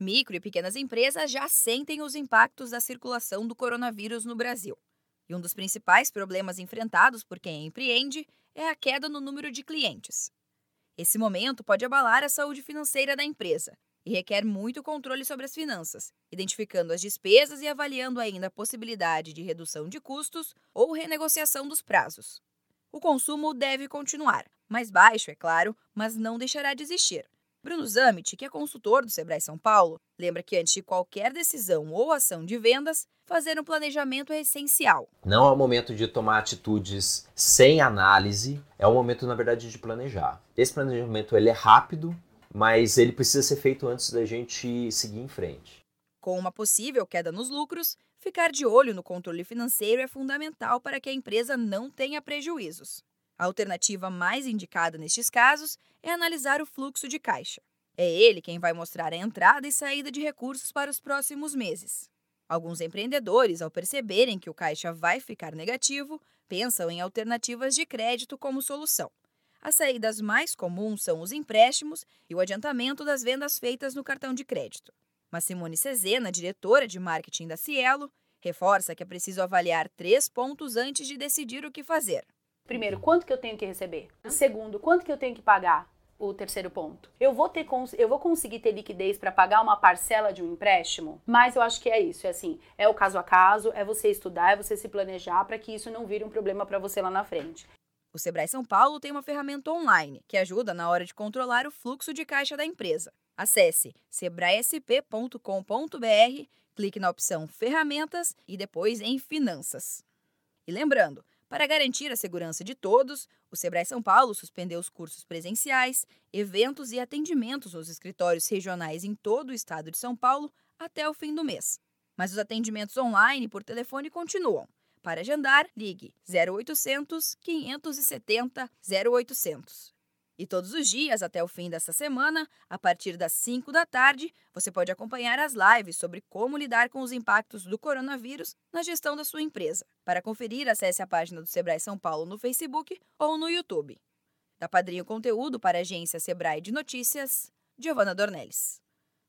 Micro e pequenas empresas já sentem os impactos da circulação do coronavírus no Brasil. E um dos principais problemas enfrentados por quem empreende é a queda no número de clientes. Esse momento pode abalar a saúde financeira da empresa e requer muito controle sobre as finanças, identificando as despesas e avaliando ainda a possibilidade de redução de custos ou renegociação dos prazos. O consumo deve continuar, mais baixo, é claro, mas não deixará de existir. Bruno Zamit, que é consultor do Sebrae São Paulo, lembra que antes de qualquer decisão ou ação de vendas, fazer um planejamento é essencial. Não é o momento de tomar atitudes sem análise, é o momento, na verdade, de planejar. Esse planejamento ele é rápido, mas ele precisa ser feito antes da gente seguir em frente. Com uma possível queda nos lucros, ficar de olho no controle financeiro é fundamental para que a empresa não tenha prejuízos. A alternativa mais indicada nestes casos é analisar o fluxo de caixa. É ele quem vai mostrar a entrada e saída de recursos para os próximos meses. Alguns empreendedores, ao perceberem que o caixa vai ficar negativo, pensam em alternativas de crédito como solução. As saídas mais comuns são os empréstimos e o adiantamento das vendas feitas no cartão de crédito. Mas Simone Cezena, diretora de marketing da Cielo, reforça que é preciso avaliar três pontos antes de decidir o que fazer. Primeiro, quanto que eu tenho que receber? Segundo, quanto que eu tenho que pagar? O terceiro ponto. Eu vou ter eu vou conseguir ter liquidez para pagar uma parcela de um empréstimo? Mas eu acho que é isso, é assim, é o caso a caso, é você estudar, é você se planejar para que isso não vire um problema para você lá na frente. O Sebrae São Paulo tem uma ferramenta online que ajuda na hora de controlar o fluxo de caixa da empresa. Acesse sebraesp.com.br, clique na opção Ferramentas e depois em Finanças. E lembrando, para garantir a segurança de todos, o Sebrae São Paulo suspendeu os cursos presenciais, eventos e atendimentos nos escritórios regionais em todo o estado de São Paulo até o fim do mês. Mas os atendimentos online por telefone continuam. Para agendar, ligue 0800 570 0800. E todos os dias, até o fim dessa semana, a partir das 5 da tarde, você pode acompanhar as lives sobre como lidar com os impactos do coronavírus na gestão da sua empresa. Para conferir, acesse a página do Sebrae São Paulo no Facebook ou no YouTube. Da Padrinho Conteúdo para a agência Sebrae de Notícias, Giovana Dornelles.